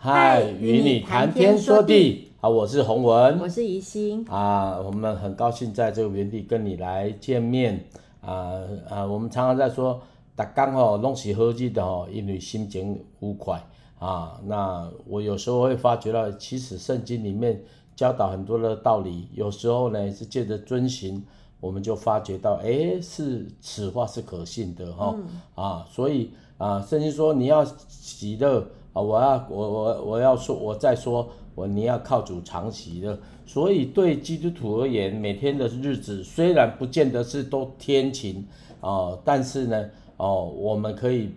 嗨，与你谈天说地啊！我是洪文，我是宜心啊。我们很高兴在这个园地跟你来见面啊啊！我们常常在说，大家哦，拢是好日的哦，因为心情愉快啊。那我有时候会发觉到，其实圣经里面教导很多的道理，有时候呢是借着遵循，我们就发觉到，哎，是此话是可信的哈、哦嗯、啊。所以啊，圣经说你要喜乐。我要我我我要说，我再说我你要靠主常喜乐。所以对基督徒而言，每天的日子虽然不见得是都天晴哦，但是呢哦，我们可以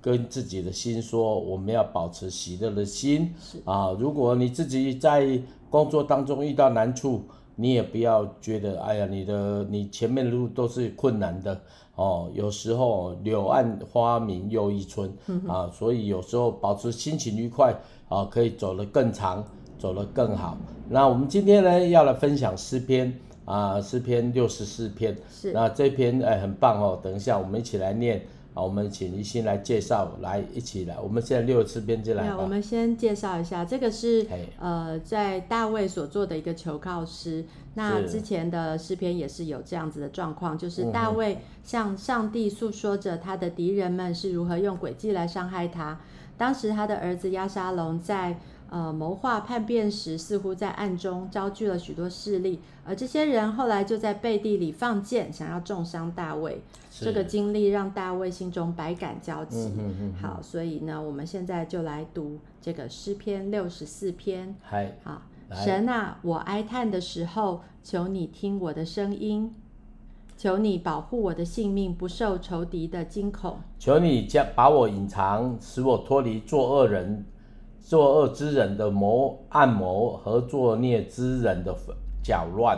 跟自己的心说，我们要保持喜乐的心啊。如果你自己在工作当中遇到难处，你也不要觉得哎呀，你的你前面的路都是困难的。哦，有时候柳暗花明又一村啊，所以有时候保持心情愉快啊，可以走得更长，走得更好。那我们今天呢，要来分享诗篇啊，诗篇六十四篇。是。那这篇哎很棒哦，等一下我们一起来念啊，我们请一心来介绍，来一起来。我们现在六十四篇就来吧。我们先介绍一下，这个是呃在大卫所做的一个求告诗。那之前的诗篇也是有这样子的状况，就是大卫向上帝诉说着他的敌人们是如何用诡计来伤害他。当时他的儿子押沙龙在呃谋划叛变时，似乎在暗中招聚了许多势力，而这些人后来就在背地里放箭，想要重伤大卫。这个经历让大卫心中百感交集。好，所以呢，我们现在就来读这个诗篇六十四篇。好。神啊，我哀叹的时候，求你听我的声音，求你保护我的性命不受仇敌的惊恐，求你将把我隐藏，使我脱离作恶人、作恶之人的谋暗谋和作孽之人的搅乱。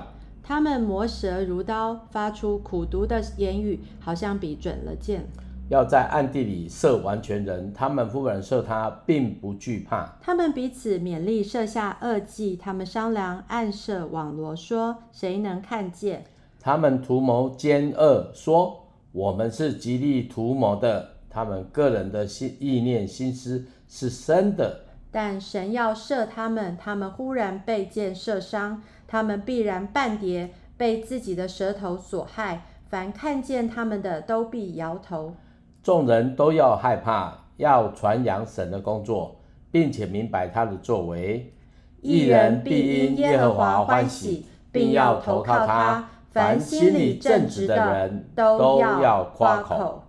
他们磨舌如刀，发出苦毒的言语，好像比准了箭。要在暗地里射完全人，他们夫人射他，并不惧怕。他们彼此勉励设下恶计，他们商量暗射网罗，说谁能看见？他们图谋奸恶，说我们是极力图谋的。他们个人的心意念心思是深的，但神要射他们，他们忽然被箭射伤，他们必然半跌，被自己的舌头所害。凡看见他们的，都必摇头。众人都要害怕，要传扬神的工作，并且明白他的作为。一人必因耶和华欢喜，并要投靠他。凡心里正直的人都要夸口。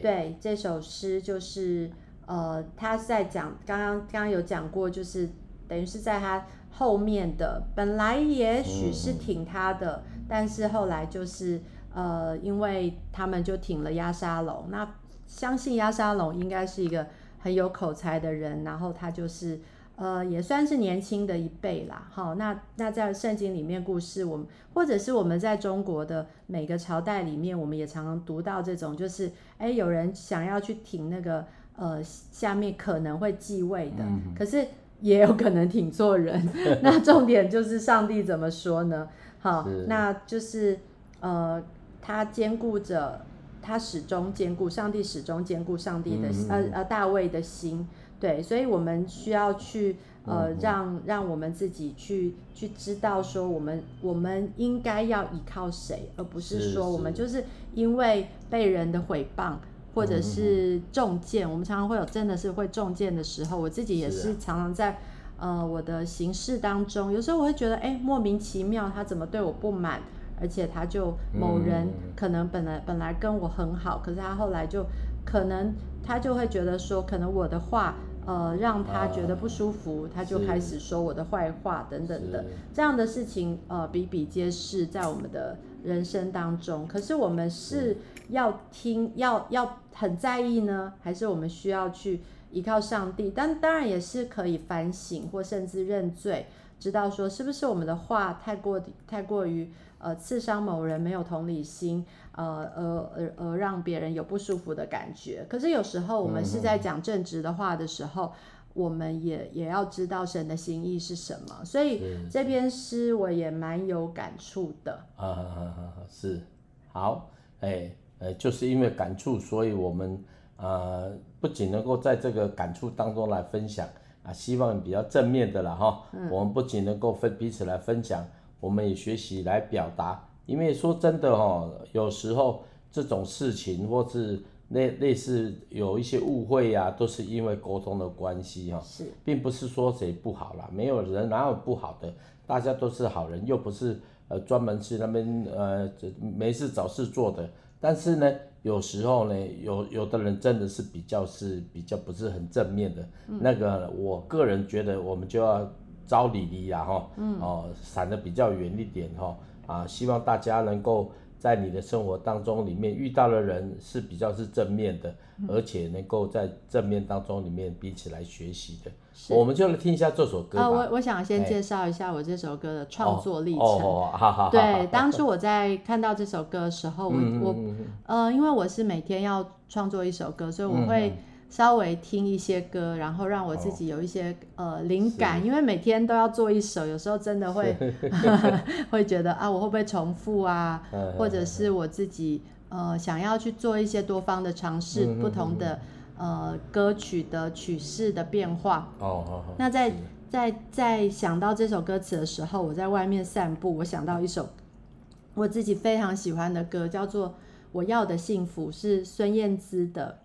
对，这首诗就是呃，他在讲，刚刚刚刚有讲过，就是等于是在他后面的，本来也许是挺他的，嗯、但是后来就是呃，因为他们就挺了压沙龙，那。相信压沙龙应该是一个很有口才的人，然后他就是呃也算是年轻的一辈啦。好，那那在圣经里面故事，我们或者是我们在中国的每个朝代里面，我们也常常读到这种，就是哎有人想要去挺那个呃下面可能会继位的，嗯、可是也有可能挺错人。那重点就是上帝怎么说呢？好，那就是呃他兼顾着。他始终兼顾上帝，始终兼顾上帝的呃呃大卫的心，对，所以我们需要去呃让让我们自己去去知道说我们我们应该要依靠谁，而不是说我们就是因为被人的诽谤或者是中箭，我们常常会有真的是会中箭的时候，我自己也是常常在呃我的行事当中，有时候我会觉得哎莫名其妙他怎么对我不满。而且他就某人可能本来本来跟我很好，可是他后来就可能他就会觉得说，可能我的话呃让他觉得不舒服，他就开始说我的坏话等等的这样的事情呃比比皆是在我们的人生当中。可是我们是要听要要很在意呢，还是我们需要去依靠上帝？但当然也是可以反省或甚至认罪，知道说是不是我们的话太过太过于。呃，刺伤某人没有同理心，呃，而而而让别人有不舒服的感觉。可是有时候我们是在讲正直的话的时候，嗯、我们也也要知道神的心意是什么。所以这篇诗我也蛮有感触的。啊啊啊！是，好，哎，呃，就是因为感触，所以我们呃不仅能够在这个感触当中来分享，啊，希望比较正面的啦哈。我们不仅能够分彼此来分享，我们也学习来表达。因为说真的哈，有时候这种事情或是类类似有一些误会呀、啊，都是因为沟通的关系哈。是，并不是说谁不好啦，没有人哪有不好的，大家都是好人，又不是呃专门去那边呃没事找事做的。但是呢，有时候呢，有有的人真的是比较是比较不是很正面的，嗯、那个我个人觉得我们就要招礼离啦哈，嗯、哦，闪得比较远一点哈，啊，希望大家能够在你的生活当中里面遇到的人是比较是正面的，嗯、而且能够在正面当中里面彼此来学习的。我们就来听一下这首歌吧。啊，我我想先介绍一下我这首歌的创作历程。哦，好好好。对，当初我在看到这首歌的时候，我我呃，因为我是每天要创作一首歌，所以我会稍微听一些歌，然后让我自己有一些呃灵感。因为每天都要做一首，有时候真的会 会觉得啊，我会不会重复啊？或者是我自己呃想要去做一些多方的尝试，不同的。呃，歌曲的曲式的变化。哦，好好。那在在在想到这首歌词的时候，我在外面散步，我想到一首我自己非常喜欢的歌，叫做《我要的幸福》，是孙燕姿的。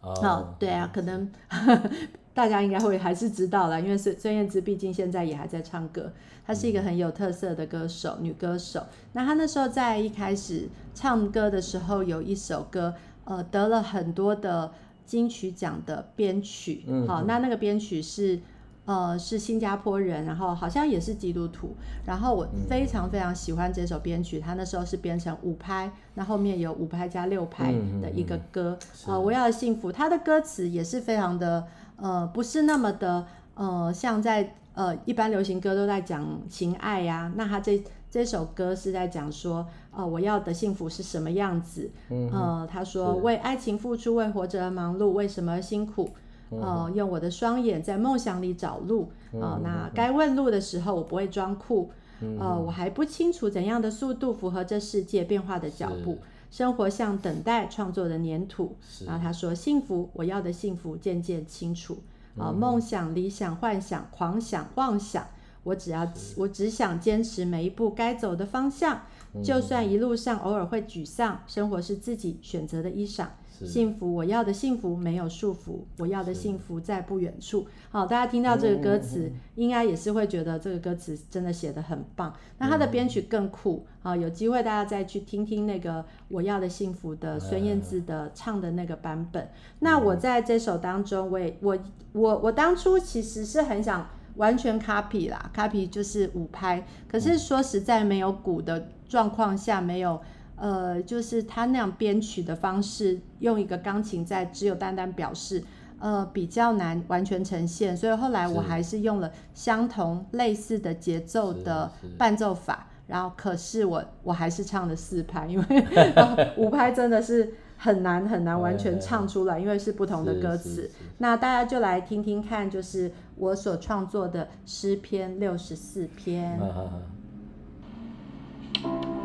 哦，哦，对啊，可能 大家应该会还是知道了，因为孙孙燕姿毕竟现在也还在唱歌，她是一个很有特色的歌手，女歌手。那她那时候在一开始唱歌的时候，有一首歌，呃，得了很多的。金曲奖的编曲，嗯、哼好，那那个编曲是，呃，是新加坡人，然后好像也是基督徒，然后我非常非常喜欢这首编曲，他那时候是编成五拍，那后面有五拍加六拍的一个歌，呃，我要的幸福，他的歌词也是非常的，呃，不是那么的，呃，像在呃一般流行歌都在讲情爱呀、啊，那他这。这首歌是在讲说，呃，我要的幸福是什么样子？嗯，呃，他说为爱情付出，为活着而忙碌，为什么而辛苦？呃，用我的双眼在梦想里找路。啊、呃，那该问路的时候，我不会装酷。呃，我还不清楚怎样的速度符合这世界变化的脚步。生活像等待创作的粘土。然后他说，幸福，我要的幸福渐渐清楚。啊、呃，梦想、理想、幻想、狂想、妄想。我只要，我只想坚持每一步该走的方向，嗯、就算一路上偶尔会沮丧，生活是自己选择的衣裳。是幸福，我要的幸福没有束缚，我要的幸福在不远处。好，大家听到这个歌词，嗯、应该也是会觉得这个歌词真的写得很棒。那它的编曲更酷啊！有机会大家再去听听那个我要的幸福的孙燕姿的唱的那个版本。嗯、那我在这首当中，我也我我我当初其实是很想。完全 copy 啦，copy 就是五拍。可是说实在，没有鼓的状况下，没有呃，就是他那样编曲的方式，用一个钢琴在只有单单表示，呃，比较难完全呈现。所以后来我还是用了相同类似的节奏的伴奏法，然后可是我我还是唱了四拍，因为五拍真的是。很难很难完全唱出来，因为是不同的歌词。那大家就来听听看，就是我所创作的诗篇六十四篇。众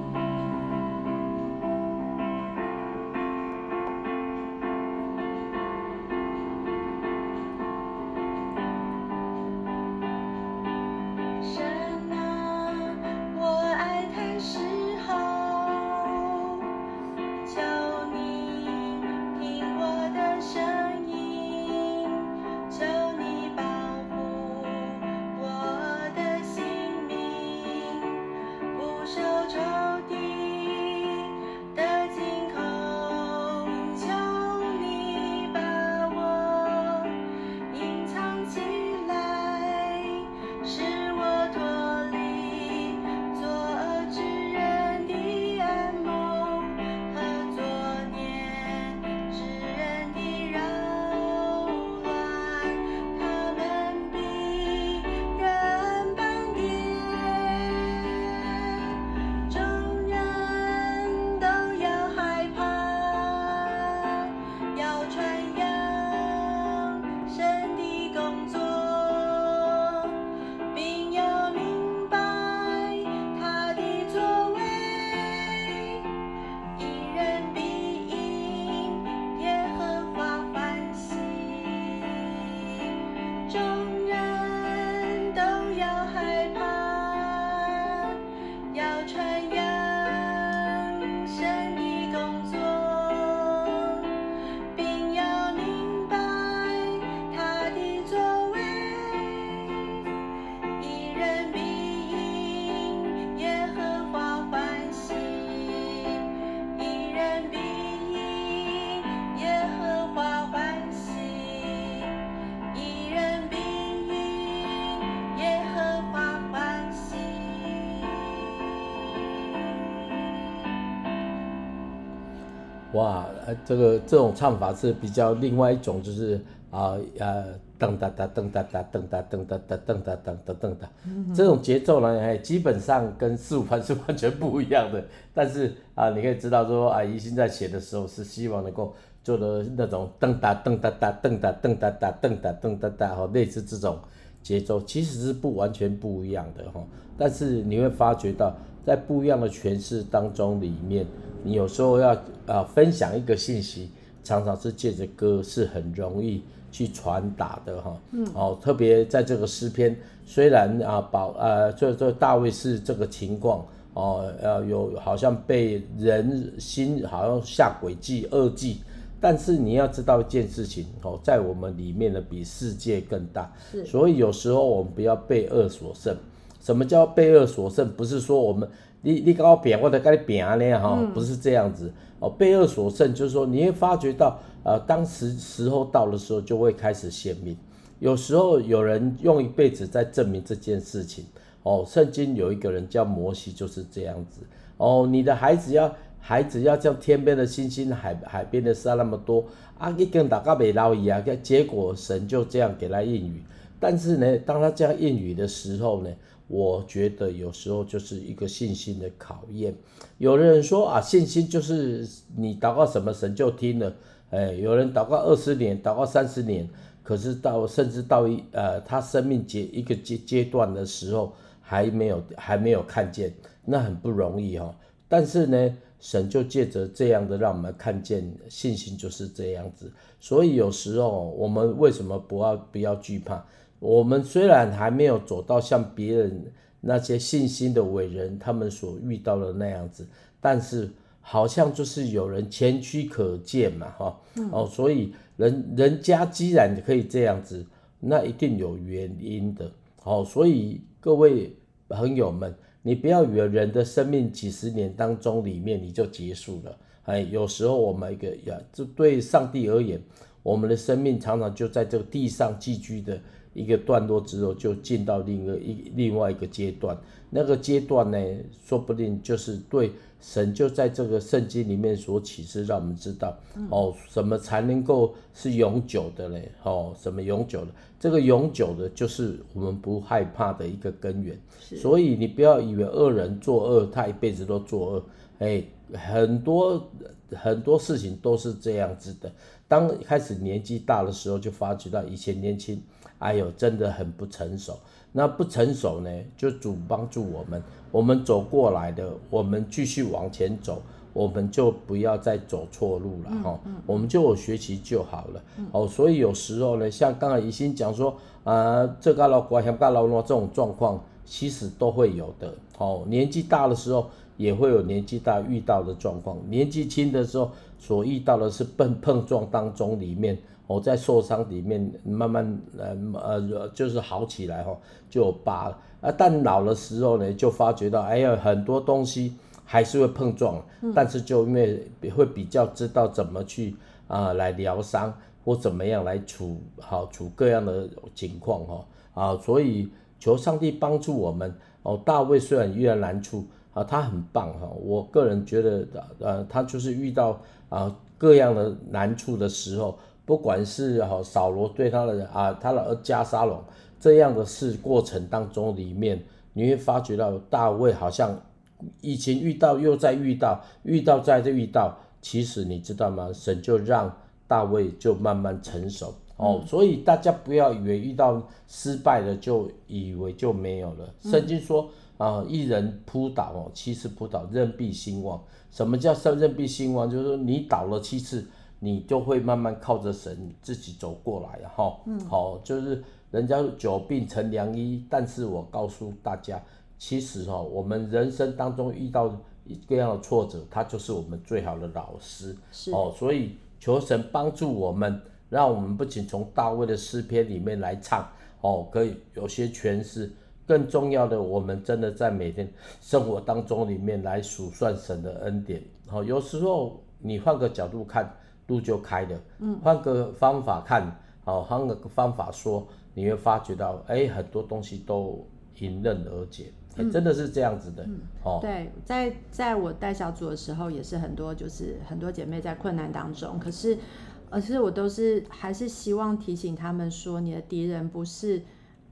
哇，这个这种唱法是比较另外一种，就是啊呃噔哒哒噔哒哒噔哒噔哒哒噔哒噔哒噔哒，这种节奏呢，哎，基本上跟四五拍是完全不一样的。但是啊，你可以知道说啊，宜兴在写的时候是希望能够做的那种噔哒噔哒哒噔哒噔哒哒噔哒噔哒哒哈，类似这种节奏，其实是不完全不一样的哈。但是你会发觉到，在不一样的诠释当中里面。你有时候要啊、呃、分享一个信息，常常是借着歌是很容易去传达的哈。嗯。哦，特别在这个诗篇，虽然啊保呃这这大卫是这个情况哦，呃有好像被人心好像下诡计恶计，但是你要知道一件事情哦，在我们里面呢比世界更大。是。所以有时候我们不要被恶所胜。什么叫被恶所胜？不是说我们。你你跟我扁，我得跟你拼呢哈，不是这样子哦。被恶所胜，就是说你会发觉到，呃，当时时候到的时候，就会开始显明。有时候有人用一辈子在证明这件事情哦。圣经有一个人叫摩西，就是这样子哦。你的孩子要孩子要像天边的星星，海海边的沙那么多啊，一根打个没捞一啊，结果神就这样给他应许。但是呢，当他这样应许的时候呢？我觉得有时候就是一个信心的考验。有的人说啊，信心就是你祷告什么神就听了。哎，有人祷告二十年，祷告三十年，可是到甚至到一呃他生命阶一个阶阶段的时候，还没有还没有看见，那很不容易哈、哦。但是呢，神就借着这样的让我们看见信心就是这样子。所以有时候我们为什么不要不要惧怕？我们虽然还没有走到像别人那些信心的伟人他们所遇到的那样子，但是好像就是有人前驱可见嘛，哈，哦，所以人人家既然可以这样子，那一定有原因的，哦，所以各位朋友们，你不要以为人的生命几十年当中里面你就结束了，哎，有时候我们一个呀，这对上帝而言，我们的生命常常就在这个地上寄居的。一个段落之后，就进到另一个一另外一个阶段。那个阶段呢，说不定就是对神就在这个圣经里面所启示，让我们知道、嗯、哦，什么才能够是永久的嘞？哦，什么永久的？这个永久的，就是我们不害怕的一个根源。所以你不要以为恶人作恶，他一辈子都作恶。哎，很多很多事情都是这样子的。当开始年纪大的时候，就发觉到以前年轻。哎呦，真的很不成熟。那不成熟呢，就主帮助我们，我们走过来的，我们继续往前走，我们就不要再走错路了哈、嗯嗯。我们就有学习就好了。哦、嗯，所以有时候呢，像刚才怡心讲说，啊、呃，这个老寡想干老罗这种状况，其实都会有的。哦，年纪大的时候也会有年纪大遇到的状况，年纪轻的时候所遇到的是碰碰撞当中里面。我在受伤里面慢慢呃呃就是好起来哈，就有疤了啊。但老的时候呢，就发觉到哎呀，很多东西还是会碰撞，嗯、但是就因为会比较知道怎么去啊、呃、来疗伤或怎么样来处好处各样的情况哈啊，所以求上帝帮助我们哦。大卫虽然遇到难处啊，他很棒哈。我个人觉得呃，他就是遇到啊各样的难处的时候。不管是哈扫罗对他的啊，他的儿押沙龙这样的事过程当中里面，你会发觉到大卫好像以前遇到又再遇到，遇到再再遇到，其实你知道吗？神就让大卫就慢慢成熟哦，所以大家不要以为遇到失败了就以为就没有了。圣经说啊，一人扑倒哦，七次扑倒，任必兴旺。什么叫任必兴旺？就是说你倒了七次。你就会慢慢靠着神自己走过来，哈，嗯，好，就是人家久病成良医，但是我告诉大家，其实哈，我们人生当中遇到各样的挫折，他就是我们最好的老师，是。哦，所以求神帮助我们，让我们不仅从大卫的诗篇里面来唱，哦，可以有些诠释，更重要的，我们真的在每天生活当中里面来数算神的恩典，好，有时候你换个角度看。路就开了，嗯，换个方法看，好，换个方法说，你会发觉到，哎，很多东西都迎刃而解。欸、真的是这样子的，嗯、哦。对，在在我带小组的时候，也是很多就是很多姐妹在困难当中，可是，而是我都是还是希望提醒他们说，你的敌人不是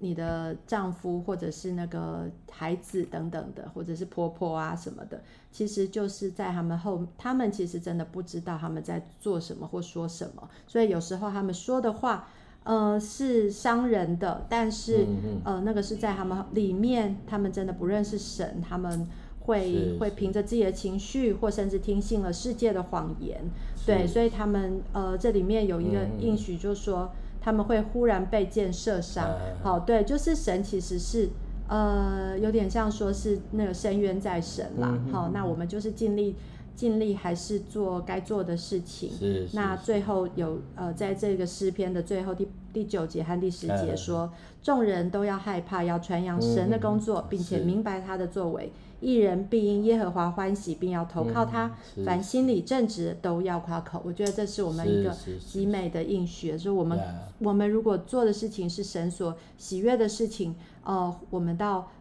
你的丈夫或者是那个孩子等等的，或者是婆婆啊什么的，其实就是在他们后，他们其实真的不知道他们在做什么或说什么，所以有时候他们说的话。呃，是伤人的，但是、呃，那个是在他们里面，他们真的不认识神，他们会会凭着自己的情绪，或甚至听信了世界的谎言，对，所以他们呃，这里面有一个应许，就是说、嗯、他们会忽然被箭射伤，啊、好，对，就是神其实是呃，有点像说是那个深渊在神啦，嗯、好，那我们就是尽力。尽力还是做该做的事情。是。是那最后有呃，在这个诗篇的最后第第九节和第十节说，众、嗯、人都要害怕，要传扬神的工作，嗯、并且明白他的作为。义人必因耶和华欢喜，并要投靠他。嗯、凡心里正直都要夸口。我觉得这是我们一个极美的应许，就是我们、嗯、我们如果做的事情是神所喜悦的事情，呃，我们到。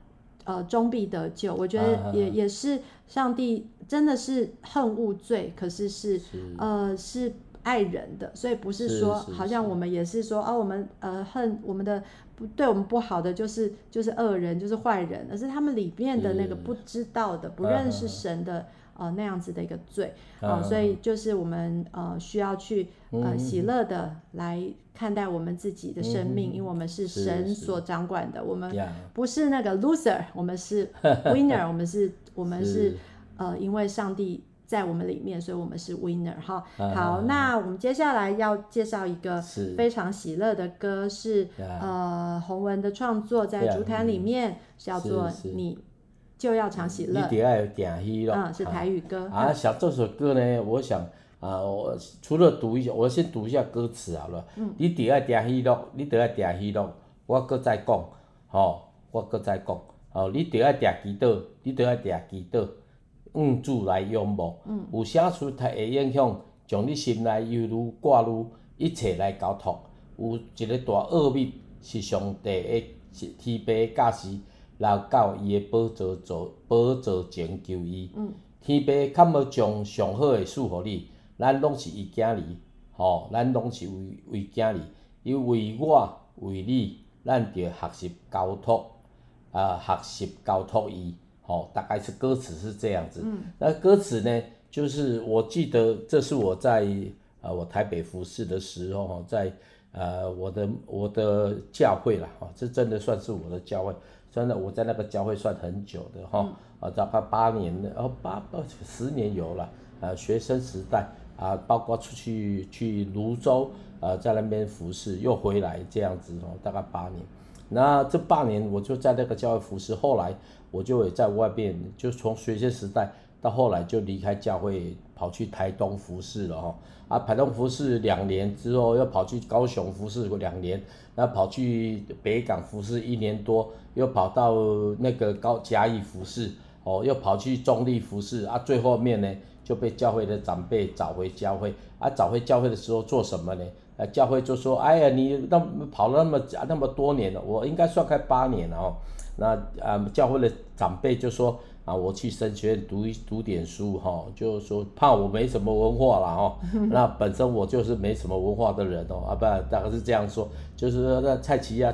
呃，终必得救，我觉得也、uh, 也是上帝真的是恨恶罪，可是是，是呃是爱人的，所以不是说好像我们也是说哦，我们呃恨我们的不对我们不好的就是就是恶人就是坏人，而是他们里面的那个不知道的不认识神的。呃，那样子的一个罪，啊、呃，所以就是我们呃需要去呃喜乐的来看待我们自己的生命，嗯、因为我们是神所掌管的，我们不是那个 loser，我们是 winner，我们是，我们是。呃，因为上帝在我们里面，所以我们是 winner 哈。好，那我们接下来要介绍一个非常喜乐的歌，是呃洪文的创作，在竹坛里面叫做你。就要常喜乐。你得爱定喜乐。嗯，是台语歌。啊，啊像这首歌呢，我想啊，我除了读一下，我先读一下歌词好了。嗯。你得爱定喜乐，你得爱定喜乐，我搁再讲，吼、哦，我搁再讲，哦，你得爱定祈祷，你得爱定祈祷，向主来仰慕。嗯。有啥事体会影响，将你心内犹如挂入，一切来交托。有一个大奥秘，是上帝的天父驾驶。来到伊的宝座座宝座前求伊，嗯、天父较要将上好的赐予你，咱拢是伊囝儿，吼、哦，咱拢是为为囝儿，伊为我为你，咱着学习交托，啊，学习交托伊，吼、哦，大概是歌词是这样子。嗯、那歌词呢，就是我记得这是我在呃我台北服侍的时候，在呃我的我的教会啦，哈，这真的算是我的教会。真的，我在那个教会算很久的哈，啊、嗯，大概八年的，哦，八八十年有了，呃，学生时代啊，包括出去去泸州，啊，在那边服侍，又回来这样子哦，大概八年。那这八年我就在那个教会服侍，后来我就也在外边，就从学生时代到后来就离开教会，跑去台东服侍了哈，啊，台东服侍两年之后，又跑去高雄服侍过两年。那跑去北港服侍一年多，又跑到那个高嘉义服侍，哦，又跑去中坜服侍啊，最后面呢就被教会的长辈找回教会，啊，找回教会的时候做什么呢？啊，教会就说，哎呀，你那跑了那么那么多年了，我应该算开八年了哦，那啊，教会的长辈就说。啊，我去神学院读一读点书哈，就是说怕我没什么文化了哈。那本身我就是没什么文化的人哦，啊不，大概是这样说，就是说那菜市啊，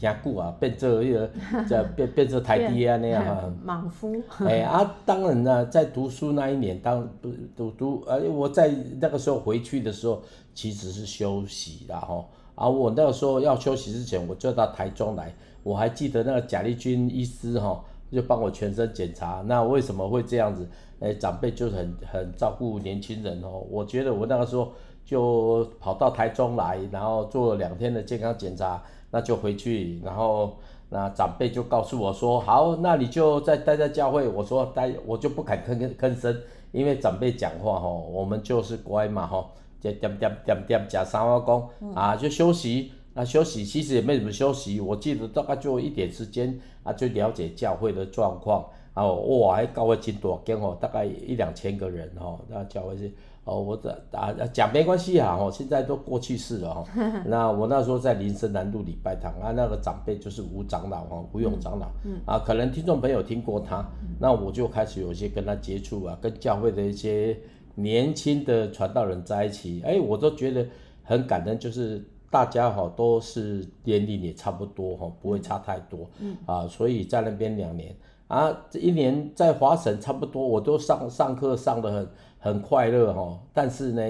加固啊，变这一个，这变变成台地啊那样啊。莽夫。哎啊，当然呢，在读书那一年，当读读读，呃，我在那个时候回去的时候，其实是休息的哈。啊，我那个时候要休息之前，我就到台中来，我还记得那个贾立军医师哈。就帮我全身检查，那为什么会这样子？哎，长辈就很很照顾年轻人哦。我觉得我那个时候就跑到台中来，然后做了两天的健康检查，那就回去，然后那长辈就告诉我说，好，那你就再待在教会。我说待，我就不敢吭吭吭声，因为长辈讲话吼，我们就是乖嘛吼，就点点点点讲三话讲啊，就休息。那休息其实也没怎么休息，我记得大概就一点时间啊，就了解教会的状况。然后哇，还教会真大间哦，大概一两千个人哦，那教会是哦哦，我的啊讲没关系啊，哦，现在都过去式了哈。那我那时候在林森南路礼拜堂啊，那个长辈就是吴长老哈，吴勇长老，嗯，啊，可能听众朋友听过他，那我就开始有些跟他接触啊，跟教会的一些年轻的传道人在一起，哎，我都觉得很感恩，就是大家哈都是年龄也差不多哈，不会差太多，嗯，啊，所以在那边两年。啊，这一年在华省差不多，我都上上课上的很很快乐哈。但是呢，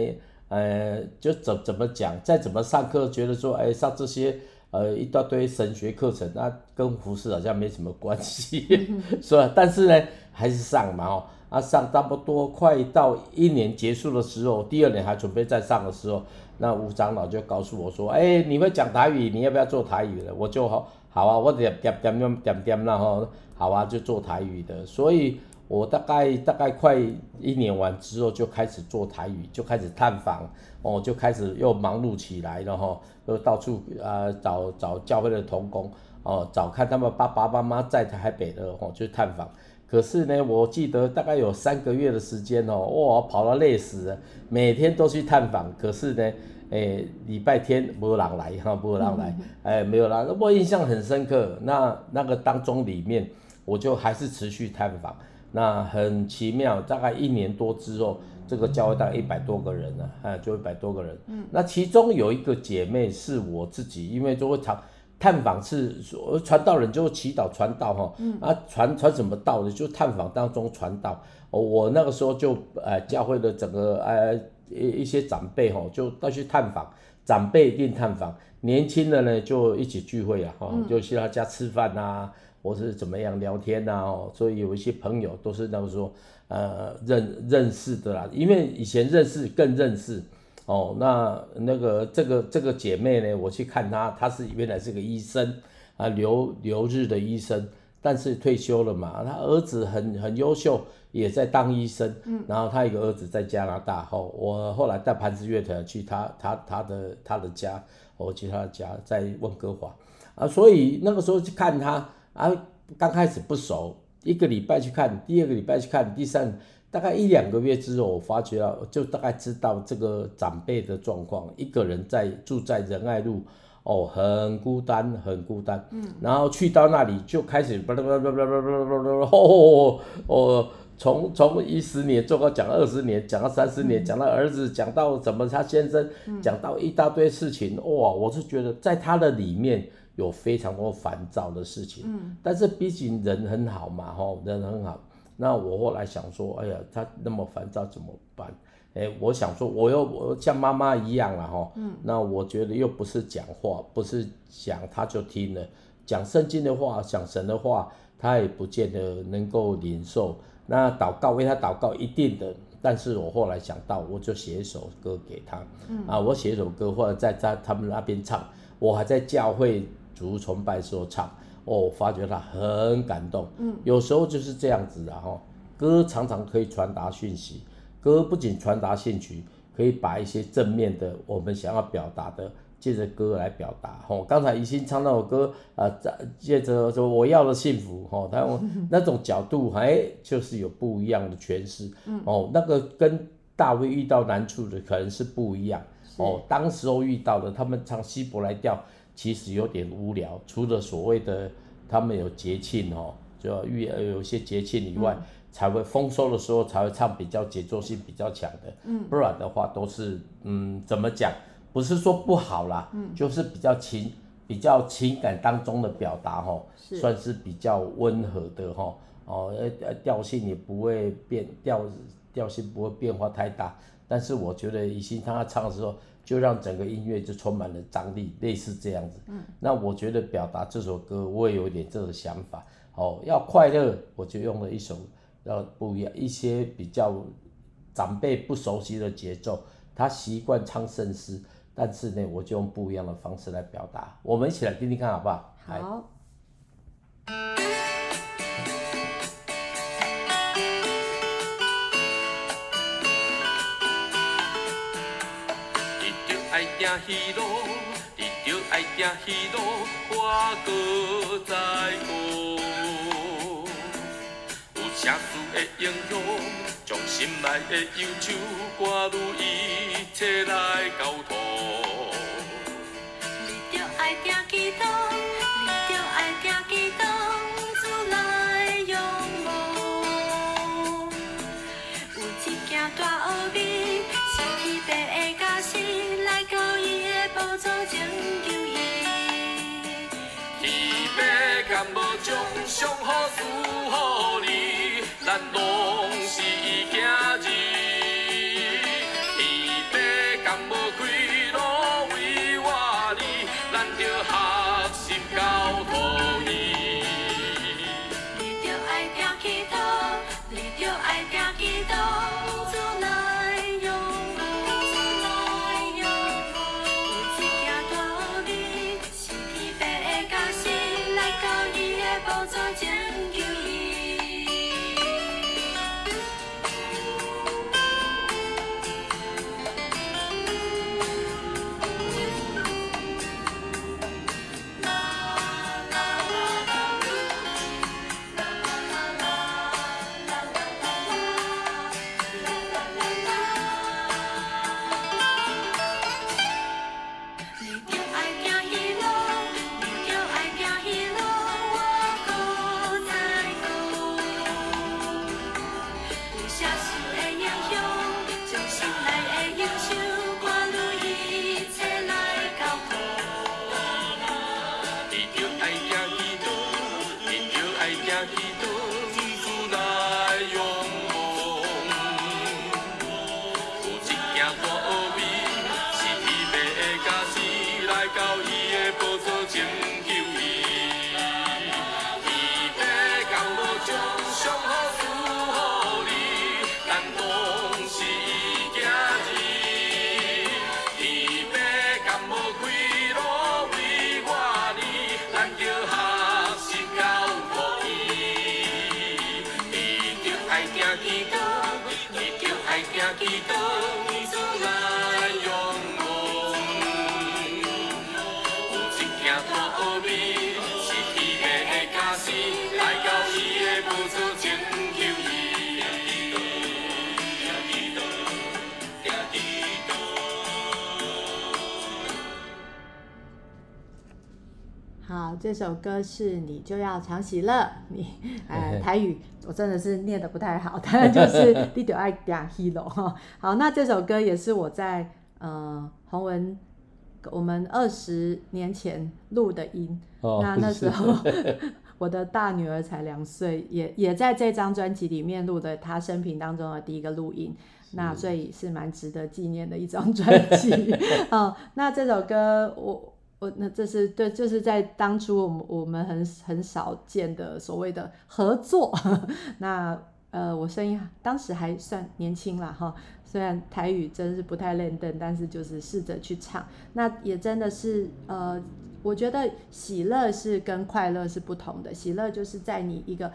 呃，就怎怎么讲，再怎么上课，觉得说，哎，上这些呃一大堆神学课程，那跟服事好像没什么关系，是吧？但是呢，还是上嘛哦。啊，上差不多快到一年结束的时候，第二年还准备再上的时候，那吴长老就告诉我说，哎，你会讲台语，你要不要做台语的？我就好，好啊，我点点点点点点然后。好啊，就做台语的，所以我大概大概快一年完之后就开始做台语，就开始探访，哦，就开始又忙碌起来了哈，又到处啊、呃、找找教会的童工，哦，找看他们爸爸妈妈在台北的哦，去探访。可是呢，我记得大概有三个月的时间哦，哇，跑到累死了，每天都去探访。可是呢，诶，礼拜天没有人来哈，没有人来，哎，没有人。我印象很深刻，那那个当中里面。我就还是持续探访，那很奇妙，大概一年多之后，这个教会大概一百多个人了，啊，就一百多个人。嗯，那其中有一个姐妹是我自己，因为就会常探访是传道人就会祈祷传道哈，嗯，啊传传什么道的，就探访当中传道。我那个时候就呃教会的整个呃一一些长辈哈，就都去探访，长辈一定探访，年轻的呢就一起聚会啊，哈，就去他家吃饭啊。我是怎么样聊天呐？哦，所以有一些朋友都是那个说，呃，认认识的啦，因为以前认识更认识，哦，那那个这个这个姐妹呢，我去看她，她是原来是个医生啊，留留日的医生，但是退休了嘛，她儿子很很优秀，也在当医生，嗯，然后她一个儿子在加拿大，哦，我后来带盘子乐团去她她她的她的家，我去她的家在温哥华，啊，所以那个时候去看她。啊，刚开始不熟，一个礼拜去看，第二个礼拜去看，第三大概一两个月之后，我发觉到，就大概知道这个长辈的状况，一个人在住在仁爱路，哦，很孤单，很孤单。嗯。然后去到那里就开始巴拉巴拉巴拉巴拉巴拉哦哦，从从一十年做到讲二十年，讲到三十年，讲到儿子，讲到怎么他先生，讲到一大堆事情，哇，我是觉得在他的里面。有非常多烦躁的事情，嗯，但是毕竟人很好嘛，吼，人很好。那我后来想说，哎呀，他那么烦躁怎么办？哎、欸，我想说，我又我像妈妈一样了，吼，嗯，那我觉得又不是讲话，不是讲他就听了，讲圣经的话，讲神的话，他也不见得能够领受。那祷告为他祷告一定的，但是我后来想到，我就写一首歌给他，嗯，啊，我写一首歌或者在在他们那边唱，我还在教会。主崇拜时候唱，哦，我发觉他很感动。嗯，有时候就是这样子的哈，歌常常可以传达讯息，歌不仅传达兴趣，可以把一些正面的我们想要表达的，借着歌来表达。吼，刚才怡欣唱那首歌，啊，借着说我要的幸福，吼，他 那种角度，哎，就是有不一样的诠释。嗯，哦，那个跟大卫遇到难处的可能是不一样。哦，当时候遇到的，他们唱希伯来调。其实有点无聊，除了所谓的他们有节庆哦，就要遇有些节庆以外，嗯、才会丰收的时候才会唱比较节奏性比较强的，嗯，不然的话都是嗯怎么讲，不是说不好啦，嗯，就是比较情比较情感当中的表达哈，是。算是比较温和的哈，哦呃调性也不会变调调性不会变化太大，但是我觉得以心他唱的时候。就让整个音乐就充满了张力，类似这样子。嗯，那我觉得表达这首歌，我也有点这个想法。哦，要快乐，我就用了一首要不一样，一些比较长辈不熟悉的节奏，他习惯唱圣诗，但是呢，我就用不一样的方式来表达。我们一起来听听看好不好？好。行戏路，你着爱行戏路，我搁在乎。有圣书的英雄，将心内的忧愁，挂入一切来交托。父敢无将上好事予你，咱拢是这首歌是你就要常喜乐。你，呃，台语我真的是念的不太好，当然就是 你就爱定喜乐哈。好，那这首歌也是我在呃洪文我们二十年前录的音。哦、那那时候 我的大女儿才两岁，也也在这张专辑里面录的她生平当中的第一个录音。那所以是蛮值得纪念的一张专辑。哦，那这首歌我。我那这是对，就是在当初我们我们很很少见的所谓的合作。那呃，我声音当时还算年轻啦哈，虽然台语真是不太练登，但是就是试着去唱。那也真的是呃，我觉得喜乐是跟快乐是不同的。喜乐就是在你一个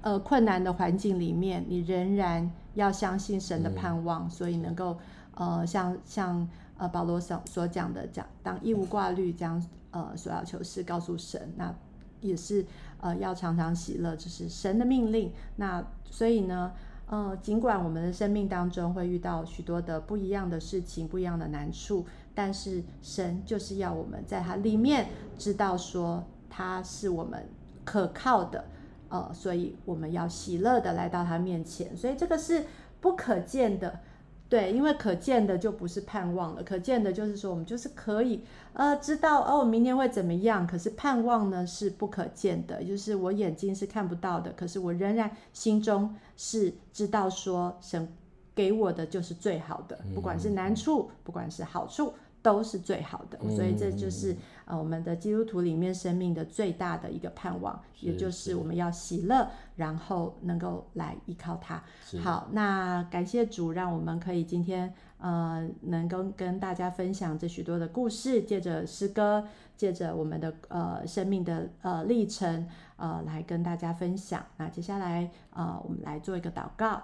呃困难的环境里面，你仍然要相信神的盼望，嗯、所以能够呃像像。呃，保罗所所讲的讲，当义无挂虑，将呃所要求事告诉神，那也是呃要常常喜乐，这是神的命令。那所以呢，呃，尽管我们的生命当中会遇到许多的不一样的事情，不一样的难处，但是神就是要我们在他里面知道说他是我们可靠的，呃，所以我们要喜乐的来到他面前。所以这个是不可见的。对，因为可见的就不是盼望了，可见的就是说我们就是可以呃知道哦，明天会怎么样。可是盼望呢是不可见的，就是我眼睛是看不到的，可是我仍然心中是知道说神给我的就是最好的，不管是难处，不管是好处。都是最好的，所以这就是呃我们的基督徒里面生命的最大的一个盼望，也就是我们要喜乐，然后能够来依靠他。好，那感谢主，让我们可以今天呃能够跟大家分享这许多的故事，借着诗歌，借着我们的呃生命的呃历程呃来跟大家分享。那接下来呃我们来做一个祷告，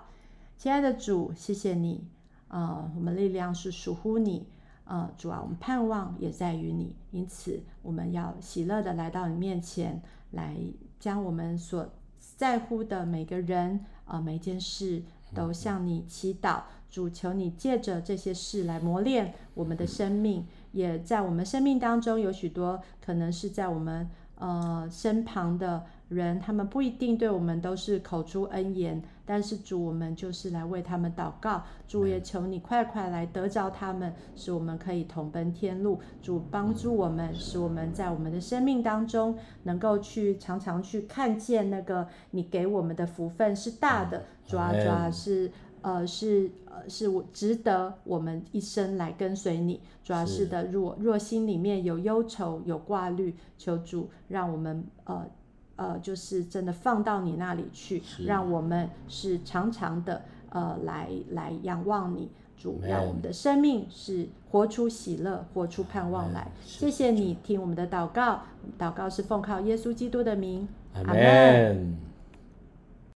亲爱的主，谢谢你，呃我们力量是属乎你。呃，主啊，我们盼望也在于你，因此我们要喜乐的来到你面前，来将我们所在乎的每个人，呃，每一件事，都向你祈祷。主，求你借着这些事来磨练我们的生命，也在我们生命当中有许多可能是在我们呃身旁的人，他们不一定对我们都是口出恩言，但是主，我们就是来为他们祷告。主也求你快快来得着他们，使我们可以同奔天路。主帮助我们，使我们在我们的生命当中能够去常常去看见那个你给我们的福分是大的。主啊，主啊，是。呃，是呃，是我值得我们一生来跟随你。主要是的，若若心里面有忧愁、有挂虑，求主让我们呃呃，就是真的放到你那里去，让我们是常常的呃来来仰望你。主，让我们的生命是活出喜乐，活出盼望来。谢谢你听我们的祷告，祷告是奉靠耶稣基督的名，阿门。